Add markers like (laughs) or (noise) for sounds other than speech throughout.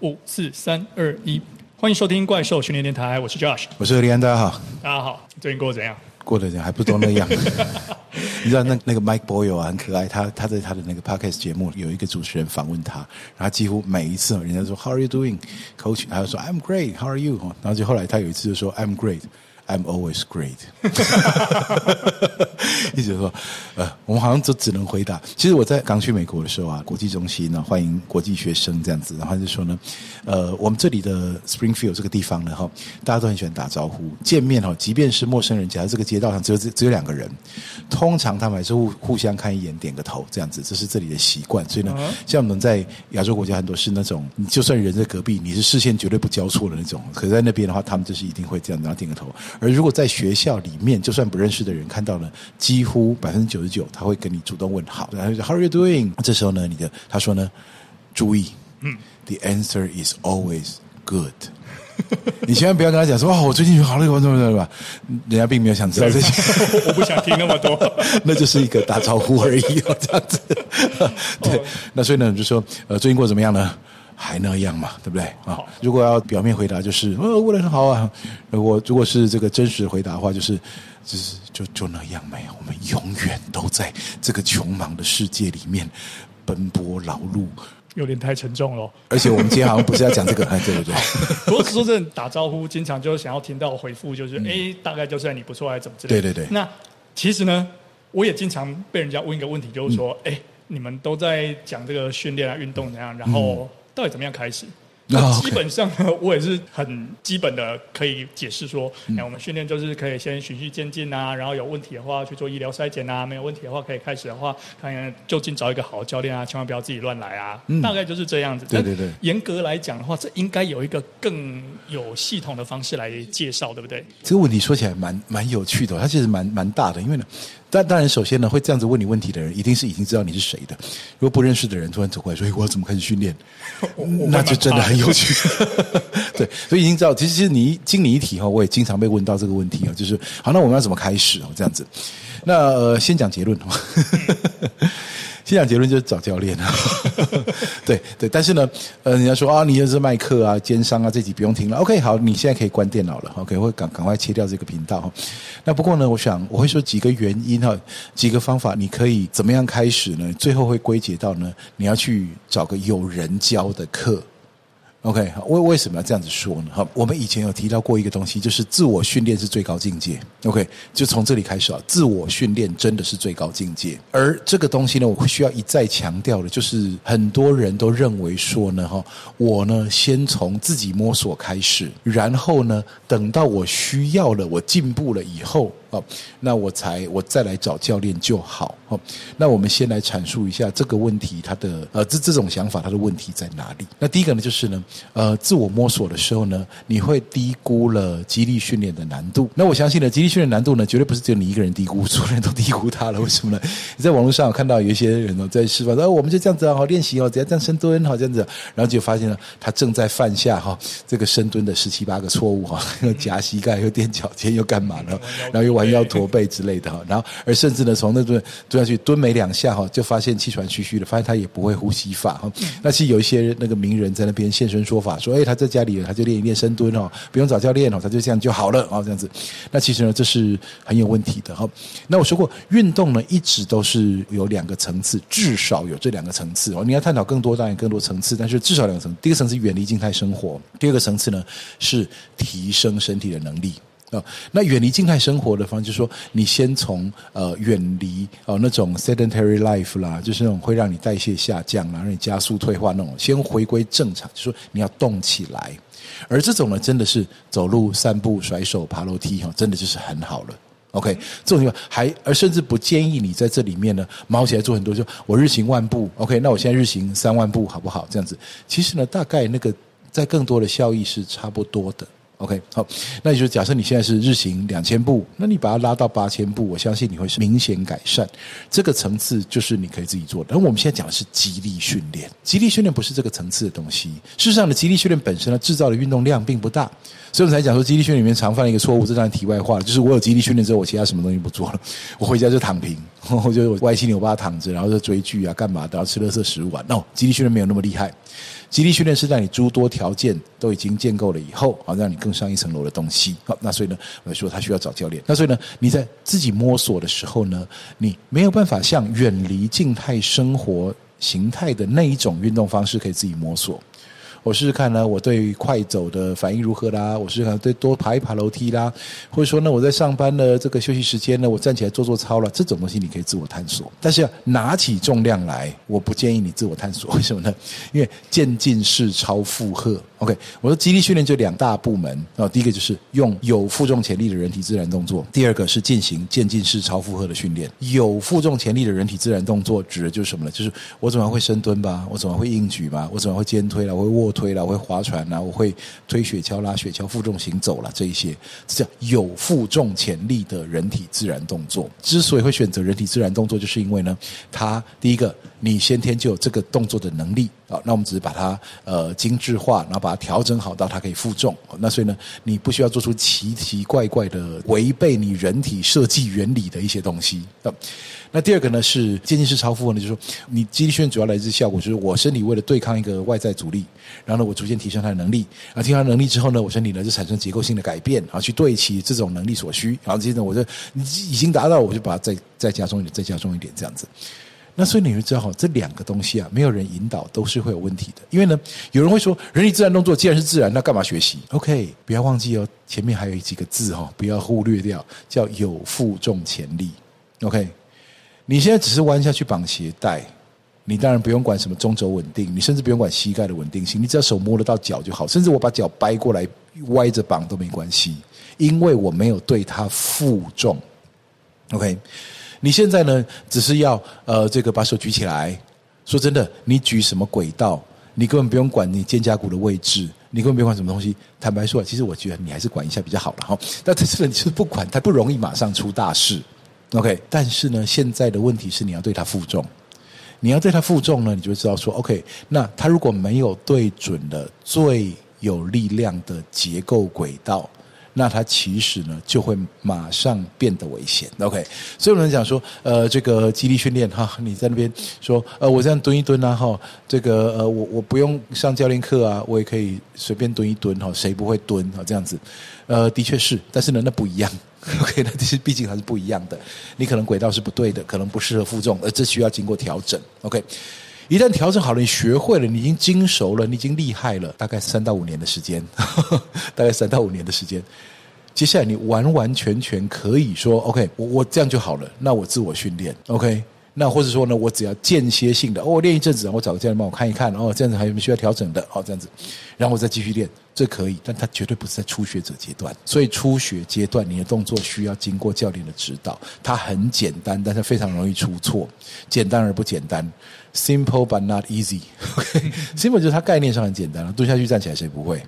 五四三二一，欢迎收听怪兽训练电台，我是 Josh，我是何立安，大家好，大家好，最近过得怎样？过得怎样？还不都那样？(laughs) 你知道那那个 Mike Boyle 啊，很可爱，他他在他的那个 Podcast 节目有一个主持人访问他，然后他几乎每一次人家说 How are you doing, Coach？他就说 I'm great, How are you？然后就后来他有一次就说 I'm great。I'm always great，(laughs) 一直说，呃，我们好像就只能回答。其实我在刚去美国的时候啊，国际中心呢欢迎国际学生这样子，然后就说呢，呃，我们这里的 Springfield 这个地方呢，哈，大家都很喜欢打招呼见面哈，即便是陌生人，假如这个街道上只有只有两个人，通常他们还是互互相看一眼，点个头这样子，这是这里的习惯。所以呢，像我们在亚洲国家很多是那种，你就算人在隔壁，你是视线绝对不交错的那种，可是在那边的话，他们就是一定会这样，然后点个头。而如果在学校里面，就算不认识的人看到了，几乎百分之九十九他会跟你主动问好。然后就 How are you doing？这时候呢，你的他说呢，(laughs) 注意，嗯，The answer is always good。(laughs) 你千万不要跟他讲说哦，我最近好累，我怎么怎么吧？人家并没有想知道这些，(laughs) 我不想听那么多，那就是一个打招呼而已哦，这样子。对，那所以呢，就说呃，最近过得怎么样呢？还那样嘛，对不对？啊，如果要表面回答，就是呃，过得很好啊。如果如果是这个真实的回答的话，就是就是就就那样没有。我们永远都在这个穷忙的世界里面奔波劳碌，有点太沉重了。而且我们今天好像不是要讲这个，(laughs) 哎，对不对？不过说真的，打招呼经常就想要听到回复，就是哎、嗯，大概就是你不错，还是怎么之类的。对对对。那其实呢，我也经常被人家问一个问题，就是说，哎、嗯，你们都在讲这个训练啊、运动怎样，然后。到底怎么样开始？那基本上呢，(laughs) 我也是很基本的可以解释说，哎，我们训练就是可以先循序渐进啊，然后有问题的话去做医疗筛检啊，没有问题的话可以开始的话，看就近找一个好的教练啊，千万不要自己乱来啊，大概就是这样子。对对对。严格来讲的话，这应该有一个更有系统的方式来介绍，对不对？这个问题说起来蛮蛮有趣的，它其实蛮蛮大的，因为呢。但当然，首先呢，会这样子问你问题的人，一定是已经知道你是谁的。如果不认识的人突然走过来说：“我要怎么开始训练？” (laughs) 那就真的很有趣。(laughs) 对，所以已经知道，其实你经你一提哈，我也经常被问到这个问题啊，就是好，那我们要怎么开始哦？这样子，那呃，先讲结论哦。(laughs) 先讲结论就是找教练啊，(laughs) 对对，但是呢，呃，人家说啊，你又是卖课啊、奸商啊，这集不用听了。OK，好，你现在可以关电脑了。OK，会赶赶快切掉这个频道。那不过呢，我想我会说几个原因哈，几个方法，你可以怎么样开始呢？最后会归结到呢，你要去找个有人教的课。OK，为为什么要这样子说呢？哈，我们以前有提到过一个东西，就是自我训练是最高境界。OK，就从这里开始啊，自我训练真的是最高境界。而这个东西呢，我会需要一再强调的，就是很多人都认为说呢，哈，我呢先从自己摸索开始，然后呢，等到我需要了，我进步了以后。哦，那我才我再来找教练就好。哦，那我们先来阐述一下这个问题，它的呃这这种想法它的问题在哪里？那第一个呢，就是呢，呃，自我摸索的时候呢，你会低估了肌力训练的难度。那我相信呢，肌力训练难度呢，绝对不是只有你一个人低估，所有人都低估它了。为什么呢？你 (laughs) 在网络上看到有一些人呢，在示范说，哦，我们就这样子好练习哦，只要这样深蹲好这样子，然后就发现了他正在犯下哈这个深蹲的十七八个错误哈，又 (laughs) 夹膝盖又踮脚尖又干嘛呢？然后又玩。弯腰驼背之类的哈，(laughs) 然后而甚至呢，从那蹲蹲下去蹲没两下哈，就发现气喘吁吁的，发现他也不会呼吸法哈。那其实有一些那个名人在那边现身说法，说哎，他在家里他就练一练深蹲哦，不用找教练哦，他就这样就好了啊，这样子。那其实呢，这是很有问题的哈。那我说过，运动呢一直都是有两个层次，至少有这两个层次哦。你要探讨更多，当然更多层次，但是至少两个层次。第一个层次远离静态生活，第二个层次呢是提升身体的能力。啊，那远离静态生活的方式，就是说你先从呃远离哦那种 sedentary life 啦，就是那种会让你代谢下降啦，让你加速退化那种，先回归正常，就是说你要动起来。而这种呢，真的是走路、散步、甩手、爬楼梯哈，真的就是很好了。OK，这种情况还而甚至不建议你在这里面呢，卯起来做很多，就我日行万步。OK，那我现在日行三万步好不好？这样子，其实呢，大概那个在更多的效益是差不多的。OK，好，那也就是假设你现在是日行两千步，那你把它拉到八千步，我相信你会是明显改善。这个层次就是你可以自己做的。而我们现在讲的是激励训练，激励训练不是这个层次的东西。事实上呢，激励训练本身呢，制造的运动量并不大，所以我们才讲说肌力训练里面常犯一个错误，这当然题外话了，就是我有肌力训练之后，我其他什么东西不做了，我回家就躺平。(laughs) 我就歪七扭八躺着，然后就追剧啊，干嘛的，然后吃垃圾食物啊。no，肌力训练没有那么厉害。肌力训练是在你诸多条件都已经建构了以后，好让你更上一层楼的东西。好，那所以呢，我说他需要找教练。那所以呢，你在自己摸索的时候呢，你没有办法像远离静态生活形态的那一种运动方式可以自己摸索。我试试看呢，我对快走的反应如何啦？我试试看对多爬一爬楼梯啦，或者说呢，我在上班的这个休息时间呢，我站起来做做操了，这种东西你可以自我探索。但是要拿起重量来，我不建议你自我探索。为什么呢？因为渐进式超负荷。OK，我说肌力训练就两大部门啊，第一个就是用有负重潜力的人体自然动作，第二个是进行渐进式超负荷的训练。有负重潜力的人体自然动作指的就是什么呢？就是我怎么会深蹲吧，我怎么会硬举吧，我怎么会肩推啦，我会卧推啦，我会划船啦，我会推雪橇拉雪橇负重行走啦，这一些这叫有负重潜力的人体自然动作。之所以会选择人体自然动作，就是因为呢，它第一个你先天就有这个动作的能力。好，那我们只是把它呃精致化，然后把它调整好到它可以负重。那所以呢，你不需要做出奇奇怪怪的违背你人体设计原理的一些东西。那第二个呢是渐进式超负荷呢，就是说你肌力训练主要来自效果，就是我身体为了对抗一个外在阻力，然后呢我逐渐提升它的能力，然后提升它能力之后呢，我身体呢就产生结构性的改变，然后去对齐这种能力所需，然后接着我就已经达到，我就把它再再加重一点，再加重一点这样子。那所以你会知道哈，这两个东西啊，没有人引导都是会有问题的。因为呢，有人会说，人体自然动作既然是自然，那干嘛学习？OK，不要忘记哦，前面还有几个字哈，不要忽略掉，叫有负重潜力。OK，你现在只是弯下去绑鞋带，你当然不用管什么中轴稳定，你甚至不用管膝盖的稳定性，你只要手摸得到脚就好。甚至我把脚掰过来歪着绑都没关系，因为我没有对它负重。OK。你现在呢，只是要呃，这个把手举起来。说真的，你举什么轨道，你根本不用管你肩胛骨的位置，你根本不用管什么东西。坦白说，其实我觉得你还是管一下比较好了哈。但这次你就是不管，它不容易马上出大事。OK，但是呢，现在的问题是你要对它负重，你要对它负重呢，你就知道说，OK，那它如果没有对准了最有力量的结构轨道。那它其实呢，就会马上变得危险。OK，所以有人讲说，呃，这个肌力训练哈，你在那边说，呃，我这样蹲一蹲啊，哈，这个呃，我我不用上教练课啊，我也可以随便蹲一蹲哈，谁不会蹲啊？这样子，呃，的确是，但是呢，那不一样。OK，那其实毕竟还是不一样的。你可能轨道是不对的，可能不适合负重，而这需要经过调整。OK。一旦调整好了，你学会了，你已经精熟了，你已经厉害了，大概三到五年的时间，呵 (laughs) 呵大概三到五年的时间，接下来你完完全全可以说，OK，我我这样就好了，那我自我训练，OK。那或者说呢，我只要间歇性的，哦，我练一阵子，我找个教练帮我看一看，哦，这样子还有没有需要调整的？哦，这样子，然后我再继续练，这可以，但它绝对不是在初学者阶段。所以初学阶段，你的动作需要经过教练的指导。它很简单，但是非常容易出错。简单而不简单，simple but not easy。(laughs) OK，simple 就是它概念上很简单了，蹲下去站起来谁不会？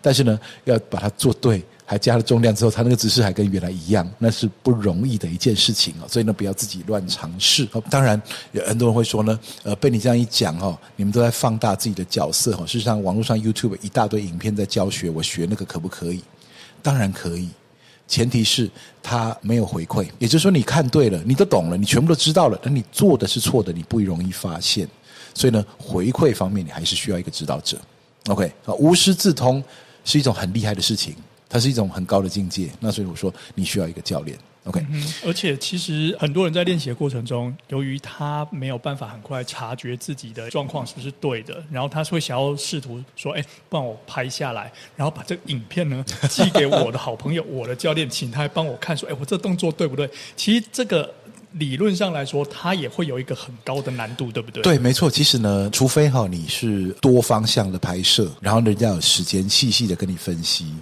但是呢，要把它做对。还加了重量之后，他那个姿势还跟原来一样，那是不容易的一件事情哦。所以呢，不要自己乱尝试。当然，有很多人会说呢，呃，被你这样一讲哦，你们都在放大自己的角色哦。事实上，网络上 YouTube 一大堆影片在教学，我学那个可不可以？当然可以，前提是他没有回馈。也就是说，你看对了，你都懂了，你全部都知道了，但你做的是错的，你不容易发现。所以呢，回馈方面你还是需要一个指导者。OK 啊，无师自通是一种很厉害的事情。它是一种很高的境界，那所以我说你需要一个教练，OK？嗯，而且其实很多人在练习的过程中，由于他没有办法很快察觉自己的状况是不是对的，然后他会想要试图说：“哎，帮我拍下来，然后把这个影片呢 (laughs) 寄给我的好朋友，我的教练，请他帮我看，说：哎，我这动作对不对？”其实这个理论上来说，它也会有一个很高的难度，对不对？对，没错。其实呢，除非哈你是多方向的拍摄，然后人家有时间细细的跟你分析。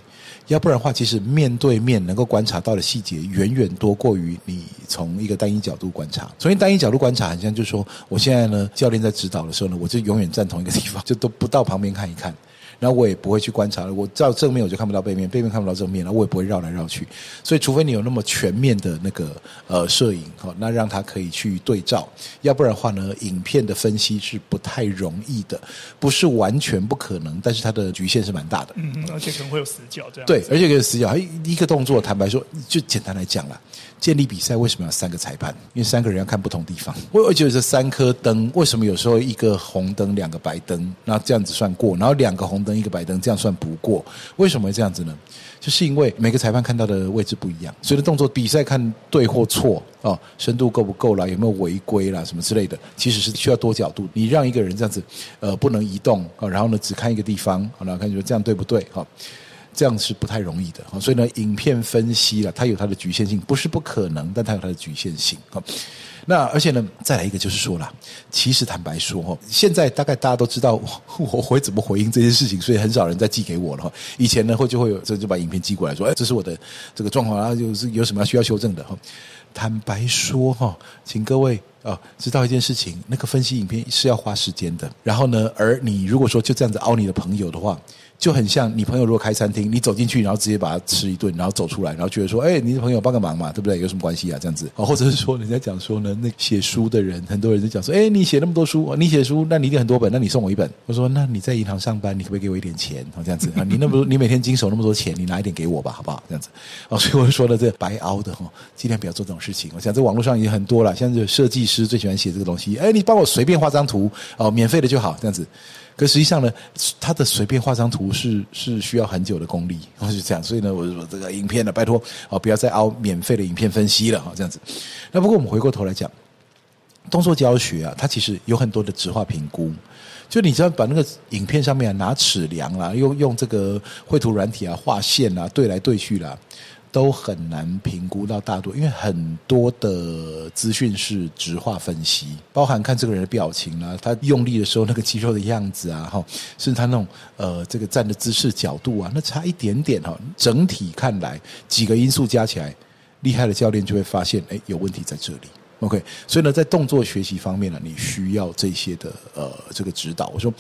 要不然的话，其实面对面能够观察到的细节远远多过于你从一个单一角度观察。从一单一角度观察，好像就是说，我现在呢，教练在指导的时候呢，我就永远站同一个地方，就都不到旁边看一看。然后我也不会去观察了。我照正面我就看不到背面，背面看不到正面，然后我也不会绕来绕去。所以，除非你有那么全面的那个呃摄影，好，那让他可以去对照，要不然的话呢，影片的分析是不太容易的，不是完全不可能，但是它的局限是蛮大的。嗯，而且可能会有死角这样。对，而且有死角，一个动作，坦白说，就简单来讲啦。建立比赛为什么要三个裁判？因为三个人要看不同地方。我我觉得这三颗灯，为什么有时候一个红灯，两个白灯，那这样子算过？然后两个红灯，一个白灯，这样算不过？为什么会这样子呢？就是因为每个裁判看到的位置不一样，所以的动作比赛看对或错哦，深度够不够啦，有没有违规啦，什么之类的，其实是需要多角度。你让一个人这样子，呃，不能移动啊，然后呢，只看一个地方，好，然后看你说这样对不对？哈。这样是不太容易的，所以呢，影片分析了，它有它的局限性，不是不可能，但它有它的局限性。那而且呢，再来一个就是说了，其实坦白说哈，现在大概大家都知道 (laughs) 我会怎么回应这件事情，所以很少人再寄给我了。以前呢，会就会有这就把影片寄过来说，哎，这是我的这个状况啊，就是有什么需要修正的。坦白说哈，请各位啊知道一件事情，那个分析影片是要花时间的。然后呢，而你如果说就这样子凹你的朋友的话。就很像你朋友如果开餐厅，你走进去，然后直接把它吃一顿，然后走出来，然后觉得说，哎，你的朋友帮个忙嘛，对不对？有什么关系啊？这样子，或者是说，人家讲说呢，那写书的人，很多人就讲说，哎，你写那么多书，你写书，那你一定很多本，那你送我一本。我说，那你在银行上班，你可不可以给我一点钱？这样子啊，你那么多，你每天经手那么多钱，你拿一点给我吧，好不好？这样子，哦，所以我就说了，这白熬的哈，尽量不要做这种事情。我想在网络上已经很多了，像这设计师最喜欢写这个东西，哎，你帮我随便画张图，哦，免费的就好，这样子。可实际上呢，他的随便画张图是是需要很久的功力，然后是这样，所以呢，我就说这个影片呢，拜托啊，不要再熬免费的影片分析了哈，这样子。那不过我们回过头来讲，动作教学啊，它其实有很多的质化评估，就你只要把那个影片上面啊拿尺量啦，用用这个绘图软体啊画线啊对来对去啦。都很难评估到大多，因为很多的资讯是直化分析，包含看这个人的表情啊，他用力的时候那个肌肉的样子啊，哈，甚至他那种呃这个站的姿势角度啊，那差一点点哈，整体看来几个因素加起来，厉害的教练就会发现，哎，有问题在这里。OK，所以呢，在动作学习方面呢，你需要这些的呃这个指导。我说，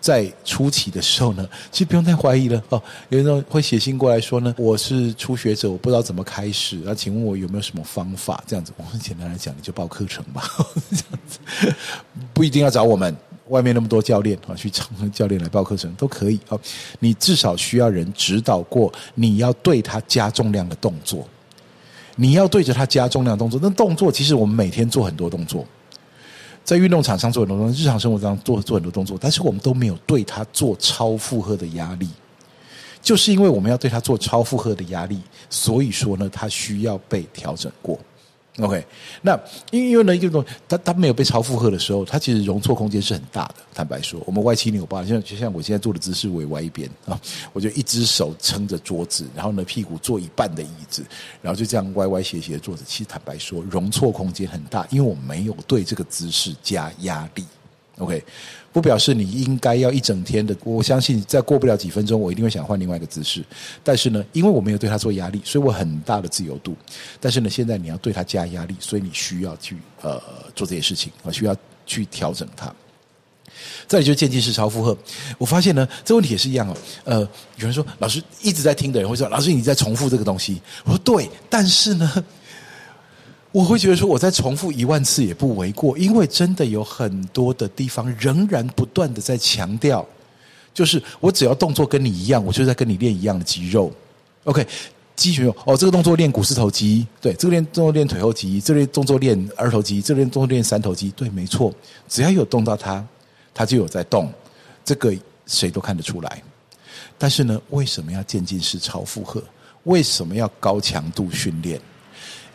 在初期的时候呢，其实不用太怀疑了哦。有人会写信过来说呢，我是初学者，我不知道怎么开始，那请问我有没有什么方法？这样子，我很简单来讲，你就报课程吧。(laughs) 这样子，不一定要找我们，外面那么多教练啊，去找教练来报课程都可以。哦，你至少需要人指导过，你要对他加重量的动作。你要对着它加重量动作，那动作其实我们每天做很多动作，在运动场上做很多动作，日常生活当中做做很多动作，但是我们都没有对它做超负荷的压力，就是因为我们要对它做超负荷的压力，所以说呢，它需要被调整过。OK，那因因为呢，一个动作它它没有被超负荷的时候，它其实容错空间是很大的。坦白说，我们歪七扭八，像就像我现在坐的姿势，我也歪一边啊，我就一只手撑着桌子，然后呢，屁股坐一半的椅子，然后就这样歪歪斜斜的坐着。其实坦白说，容错空间很大，因为我没有对这个姿势加压力。OK。不表示你应该要一整天的，我相信再过不了几分钟，我一定会想换另外一个姿势。但是呢，因为我没有对他做压力，所以我很大的自由度。但是呢，现在你要对他加压力，所以你需要去呃做这些事情，我需要去调整它。再来就是渐进式超负荷，我发现呢，这问题也是一样哦。呃，有人说老师一直在听的人会说，老师你在重复这个东西。我说对，但是呢。我会觉得说，我再重复一万次也不为过，因为真的有很多的地方仍然不断的在强调，就是我只要动作跟你一样，我就在跟你练一样的肌肉。OK，肌群哦，这个动作练股四头肌，对，这个练动作练腿后肌，这个动作练二头肌，这个动作练三头肌，对，没错，只要有动到它，它就有在动，这个谁都看得出来。但是呢，为什么要渐进式超负荷？为什么要高强度训练？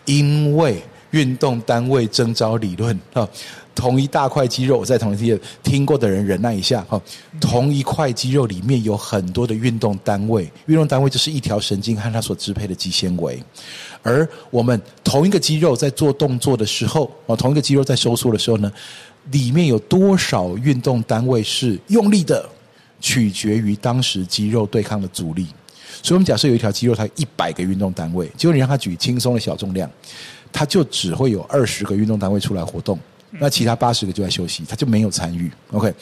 因为运动单位征召理论啊，同一大块肌肉，我在同一听过的人忍耐一下哈。同一块肌肉里面有很多的运动单位，运动单位就是一条神经和它所支配的肌纤维。而我们同一个肌肉在做动作的时候，啊，同一个肌肉在收缩的时候呢，里面有多少运动单位是用力的，取决于当时肌肉对抗的阻力。所以，我们假设有一条肌肉，它有一百个运动单位，结果你让它举轻松的小重量，它就只会有二十个运动单位出来活动，那其他八十个就在休息，他就没有参与。OK，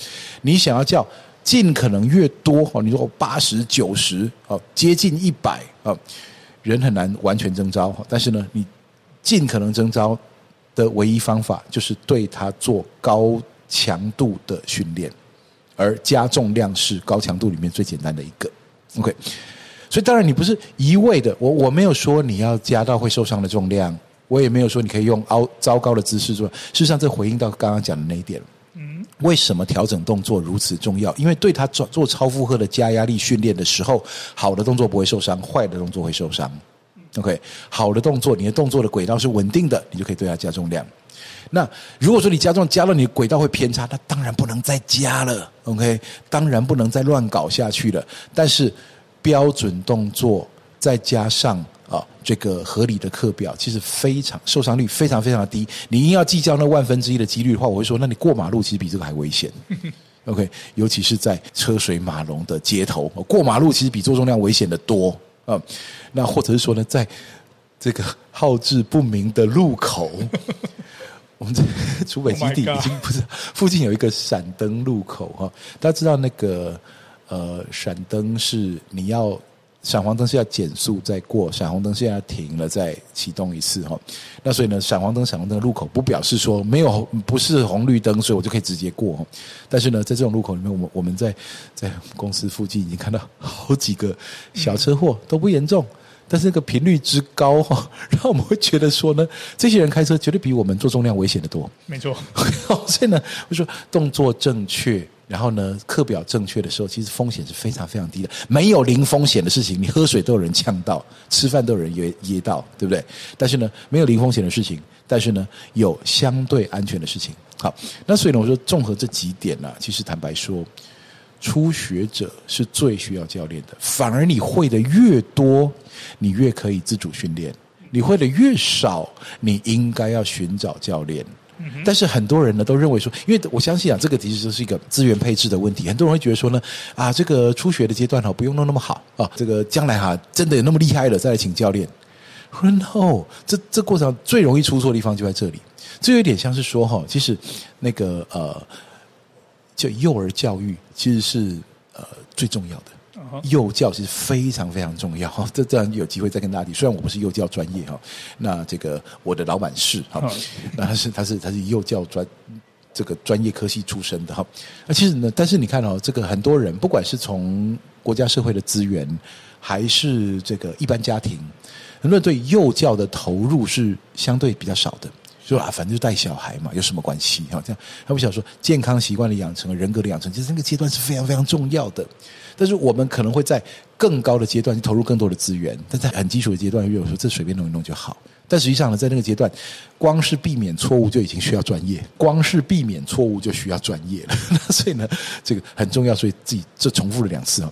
你想要叫尽可能越多哦，你说八十九十哦，接近一百啊，人很难完全征招，但是呢，你尽可能征招的唯一方法就是对他做高强度的训练，而加重量是高强度里面最简单的一个。OK，所以当然你不是一味的，我我没有说你要加到会受伤的重量，我也没有说你可以用凹糟糕的姿势做。事实上，这回应到刚刚讲的那一点。为什么调整动作如此重要？因为对他做做超负荷的加压力训练的时候，好的动作不会受伤，坏的动作会受伤。OK，好的动作，你的动作的轨道是稳定的，你就可以对它加重量。那如果说你加重加了，你的轨道会偏差，那当然不能再加了。OK，当然不能再乱搞下去了。但是标准动作再加上。啊，这个合理的课表其实非常受伤率非常非常的低。你硬要计较那万分之一的几率的话，我会说，那你过马路其实比这个还危险。(laughs) OK，尤其是在车水马龙的街头，过马路其实比做重量危险的多啊。那或者是说呢，在这个号志不明的路口，(laughs) 我们在竹北基地已经不是附近有一个闪灯路口哈，大家知道那个呃闪灯是你要。闪黄灯是要减速再过，闪红灯是要停了再启动一次哈。那所以呢，闪黄灯、闪红灯的路口不表示说没有不是红绿灯，所以我就可以直接过。但是呢，在这种路口里面，我们我们在在公司附近已经看到好几个小车祸都不严重，但是那个频率之高哈，(laughs) 让我们会觉得说呢，这些人开车绝对比我们做重量危险的多。没错，(laughs) 所以呢，我说动作正确。然后呢，课表正确的时候，其实风险是非常非常低的。没有零风险的事情，你喝水都有人呛到，吃饭都有人噎噎到，对不对？但是呢，没有零风险的事情，但是呢，有相对安全的事情。好，那所以呢，我说综合这几点呢、其实坦白说，初学者是最需要教练的。反而你会的越多，你越可以自主训练；你会的越少，你应该要寻找教练。但是很多人呢都认为说，因为我相信啊，这个其实就是一个资源配置的问题。很多人会觉得说呢，啊，这个初学的阶段哈，不用弄那么好啊，这个将来哈真的有那么厉害了再来请教练。No，这这过程最容易出错的地方就在这里。这有点像是说哈，其实那个呃，就幼儿教育其实是呃最重要的。幼教是非常非常重要，(laughs) 这这样有机会再跟大家提。虽然我不是幼教专业哈，那这个我的老板是哈，那他是他是他是幼教专这个专业科系出身的哈。那其实呢，但是你看哦，这个很多人不管是从国家社会的资源，还是这个一般家庭，很多人对幼教的投入是相对比较少的。说啊，反正就带小孩嘛，有什么关系？哈，这样他不想说健康习惯的养成和、人格的养成，其实那个阶段是非常非常重要的。但是我们可能会在更高的阶段去投入更多的资源，但在很基础的阶段，又有说这随便弄一弄就好。但实际上呢，在那个阶段，光是避免错误就已经需要专业，光是避免错误就需要专业了。(laughs) 所以呢，这个很重要，所以自己这重复了两次啊。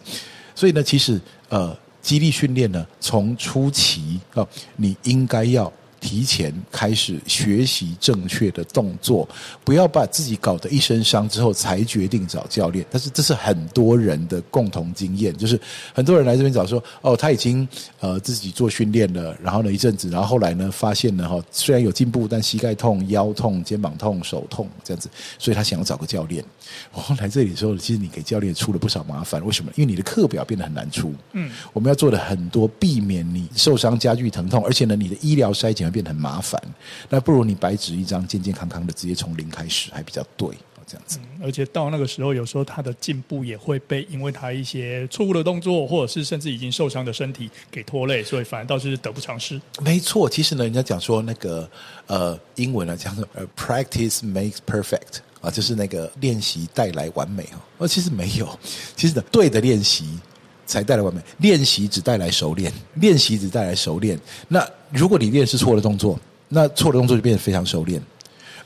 所以呢，其实呃，激励训练呢，从初期啊，你应该要。提前开始学习正确的动作，不要把自己搞得一身伤之后才决定找教练。但是这是很多人的共同经验，就是很多人来这边找说，哦，他已经呃自己做训练了，然后呢一阵子，然后后来呢发现呢哈，虽然有进步，但膝盖痛、腰痛、肩膀痛、手痛这样子，所以他想要找个教练。我后来这里的时候，其实你给教练出了不少麻烦，为什么？因为你的课表变得很难出。嗯，我们要做的很多，避免你受伤加剧疼痛，而且呢，你的医疗筛检。变得很麻烦，那不如你白纸一张，健健康康的，直接从零开始，还比较对，这样子。嗯，而且到那个时候，有时候他的进步也会被因为他一些错误的动作，或者是甚至已经受伤的身体给拖累，所以反而倒是得不偿失。没错，其实呢，人家讲说那个呃，英文呢叫做呃，practice makes perfect 啊，就是那个练习带来完美哦。而其实没有，其实呢，对的练习。才带来完美。练习只带来熟练，练习只带来熟练。那如果你练是错的动作，那错的动作就变得非常熟练。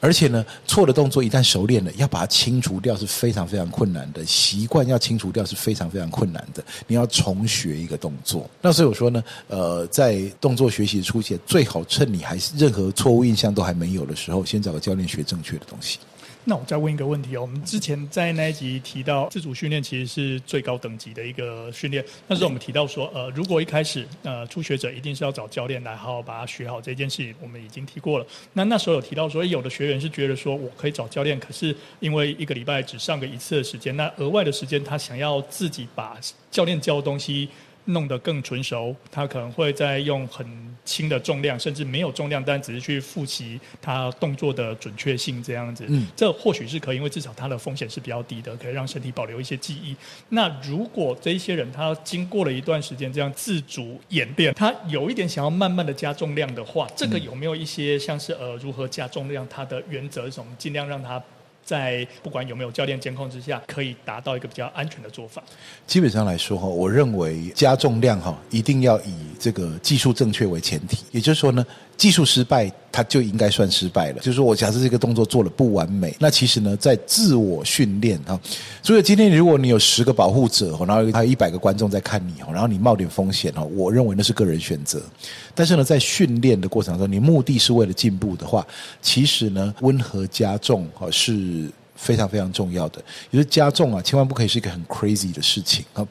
而且呢，错的动作一旦熟练了，要把它清除掉是非常非常困难的。习惯要清除掉是非常非常困难的。你要重学一个动作。那所以我说呢，呃，在动作学习的初期，最好趁你还是任何错误印象都还没有的时候，先找个教练学正确的东西。那我再问一个问题哦，我们之前在那一集提到自主训练其实是最高等级的一个训练，那时候我们提到说，呃，如果一开始呃初学者一定是要找教练来好好把它学好这件事情，我们已经提过了。那那时候有提到说，有的学员是觉得说我可以找教练，可是因为一个礼拜只上个一次的时间，那额外的时间他想要自己把教练教的东西。弄得更纯熟，他可能会再用很轻的重量，甚至没有重量，但只是去复习他动作的准确性这样子。嗯，这或许是可以，因为至少他的风险是比较低的，可以让身体保留一些记忆。那如果这一些人他经过了一段时间这样自主演变，他有一点想要慢慢的加重量的话，这个有没有一些像是呃如何加重量，它的原则是什么？尽量让他。在不管有没有教练监控之下，可以达到一个比较安全的做法。基本上来说哈，我认为加重量哈，一定要以这个技术正确为前提。也就是说呢，技术失败，它就应该算失败了。就是说我假设这个动作做了不完美，那其实呢，在自我训练哈，所以今天如果你有十个保护者，然后还有一百个观众在看你，然后你冒点风险哈，我认为那是个人选择。但是呢，在训练的过程中，你目的是为了进步的话，其实呢，温和加重哈是。非常非常重要的，也就是加重啊，千万不可以是一个很 crazy 的事情啊。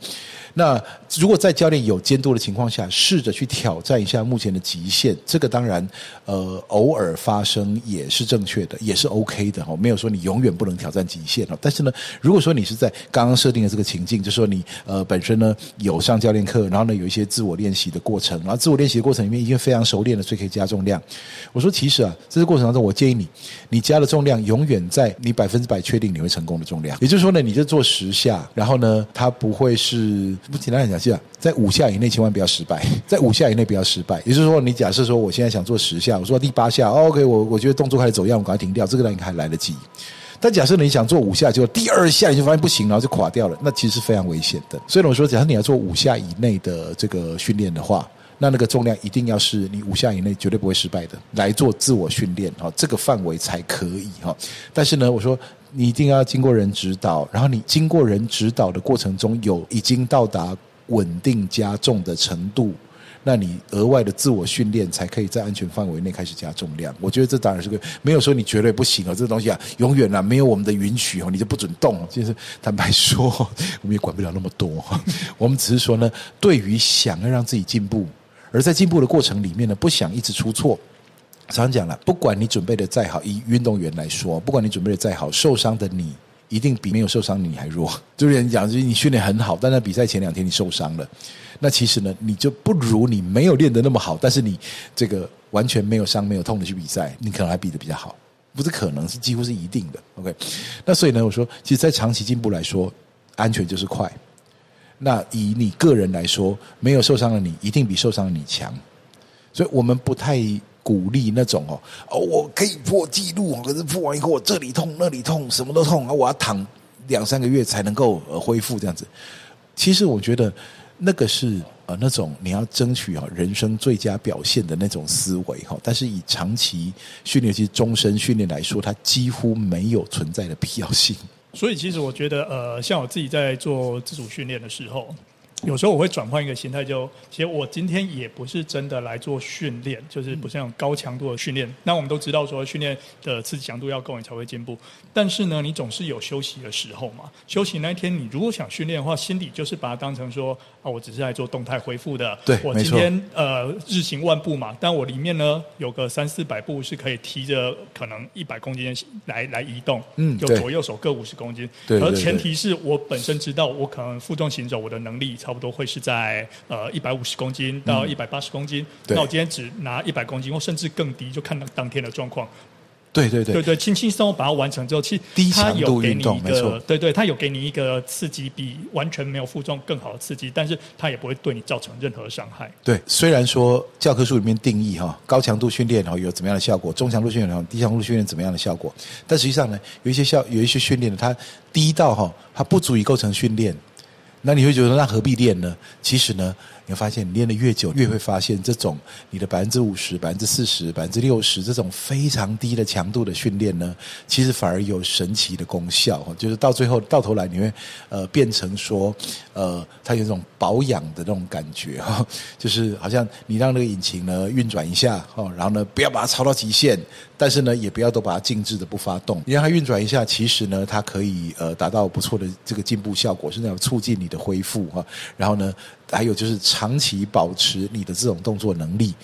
那如果在教练有监督的情况下，试着去挑战一下目前的极限，这个当然，呃，偶尔发生也是正确的，也是 OK 的哈。没有说你永远不能挑战极限了。但是呢，如果说你是在刚刚设定的这个情境，就说你呃本身呢有上教练课，然后呢有一些自我练习的过程，然后自我练习的过程里面已经非常熟练了，所以可以加重量。我说其实啊，这个过程当中，我建议你，你加的重量永远在你百分之百确定你会成功的重量。也就是说呢，你就做十下，然后呢，它不会是。不简单来讲，是啊，在五下以内千万不要失败，(laughs) 在五下以内不要失败。也就是说，你假设说我现在想做十下，我说第八下，OK，我我觉得动作开始走样，我赶快停掉，这个呢应该还来得及。但假设你想做五下，结果第二下你就发现不行，然后就垮掉了，那其实是非常危险的。所以我说，假设你要做五下以内的这个训练的话，那那个重量一定要是你五下以内绝对不会失败的来做自我训练哈，这个范围才可以哈。但是呢，我说。你一定要经过人指导，然后你经过人指导的过程中有已经到达稳定加重的程度，那你额外的自我训练才可以在安全范围内开始加重量。我觉得这当然是个没有说你绝对不行啊，这东西啊，永远啊没有我们的允许哦，你就不准动。其实坦白说，我们也管不了那么多，我们只是说呢，对于想要让自己进步，而在进步的过程里面呢，不想一直出错。常讲了，不管你准备的再好，以运动员来说，不管你准备的再好，受伤的你一定比没有受伤的你还弱。(laughs) 就是人讲，就是你训练很好，但在比赛前两天你受伤了，那其实呢，你就不如你没有练得那么好，但是你这个完全没有伤、没有痛的去比赛，你可能还比得比较好。不是可能，是几乎是一定的。OK，那所以呢，我说，其实，在长期进步来说，安全就是快。那以你个人来说，没有受伤的你一定比受伤的你强。所以我们不太。鼓励那种哦，哦，我可以破纪录，可是破完以后我这里痛那里痛，什么都痛啊！我要躺两三个月才能够恢复这样子。其实我觉得那个是呃那种你要争取啊人生最佳表现的那种思维哈，但是以长期训练其实终身训练来说，它几乎没有存在的必要性。所以其实我觉得呃，像我自己在做自主训练的时候。有时候我会转换一个心态，就其实我今天也不是真的来做训练，就是不是那种高强度的训练。那我们都知道说，训练的刺激强度要够，你才会进步。但是呢，你总是有休息的时候嘛。休息那一天，你如果想训练的话，心里就是把它当成说啊，我只是来做动态恢复的。对，我今天呃日行万步嘛，但我里面呢有个三四百步是可以提着可能一百公斤来来移动，嗯，就左右手各五十公斤。对，而前提是我本身知道我可能负重行走，我的能力。差不多会是在呃一百五十公斤到一百八十公斤，嗯，那我今天只拿一百公斤，或甚至更低，就看当天的状况。对对对，对对，轻轻松松把它完成之后，其实低强度运动没错，对对，它有给你一个刺激，比完全没有负重更好的刺激，但是它也不会对你造成任何伤害。对，虽然说教科书里面定义哈高强度训练然后有怎么样的效果，中强度训练然后低强度训练怎么样的效果，但实际上呢，有一些效有一些训练呢，它低到哈它不足以构成训练。那你会觉得那何必练呢？其实呢，你会发现你练得越久，越会发现这种你的百分之五十、百分之四十、百分之六十这种非常低的强度的训练呢，其实反而有神奇的功效。就是到最后到头来，你会呃变成说，呃，它有一种保养的那种感觉哈，(laughs) 就是好像你让那个引擎呢运转一下哦，然后呢不要把它超到极限，但是呢也不要都把它静置的不发动，你让它运转一下，其实呢它可以呃达到不错的这个进步效果，是那种促进你的恢复哈。然后呢，还有就是长期保持你的这种动作能力，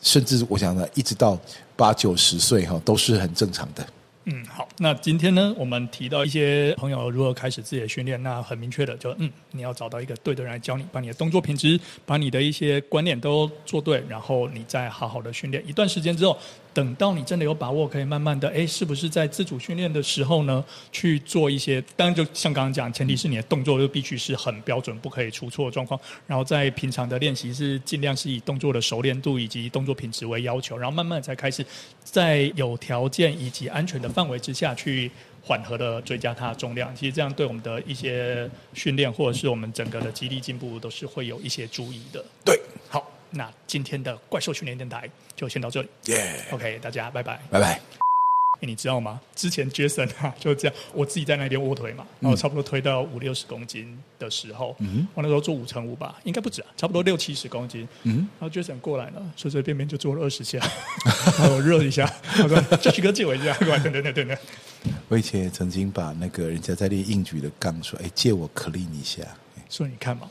甚至我想呢，一直到八九十岁哈都是很正常的。嗯，好，那今天呢，我们提到一些朋友如何开始自己的训练，那很明确的就，嗯，你要找到一个对的人来教你，把你的动作品质，把你的一些观念都做对，然后你再好好的训练一段时间之后。等到你真的有把握，可以慢慢的，哎，是不是在自主训练的时候呢，去做一些？当然，就像刚刚讲，前提是你的动作就必须是很标准，不可以出错的状况。然后在平常的练习是尽量是以动作的熟练度以及动作品质为要求，然后慢慢才开始在有条件以及安全的范围之下去缓和的追加它的重量。其实这样对我们的一些训练或者是我们整个的肌力进步都是会有一些注意的。对，那今天的怪兽训练电台就先到这里。耶 OK，大家拜拜，拜拜。欸，你知道吗？之前 Jason 啊，就是这样，我自己在那边卧推嘛，然后差不多推到五六十公斤的时候，嗯，我那时候做五乘五吧，应该不止啊，差不多六七十公斤，嗯，然后 Jason 过来了，随随便便就做了二十下，(laughs) 然后我热一下，我说 Josh 哥借我一下，过来，等等等等。我以前也曾经把那个人家在练硬举的杠说，哎，借我 clean 一下。说你看嘛，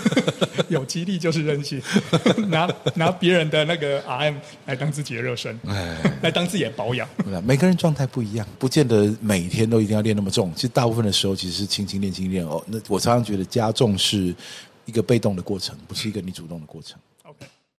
(laughs) 有激励就是任性，(laughs) 拿拿别人的那个 RM 来当自己的热身，哎，来当自己的保养。每个人状态不一样，不见得每天都一定要练那么重。其实大部分的时候其实是轻轻练轻练哦。那我常常觉得加重是一个被动的过程，不是一个你主动的过程。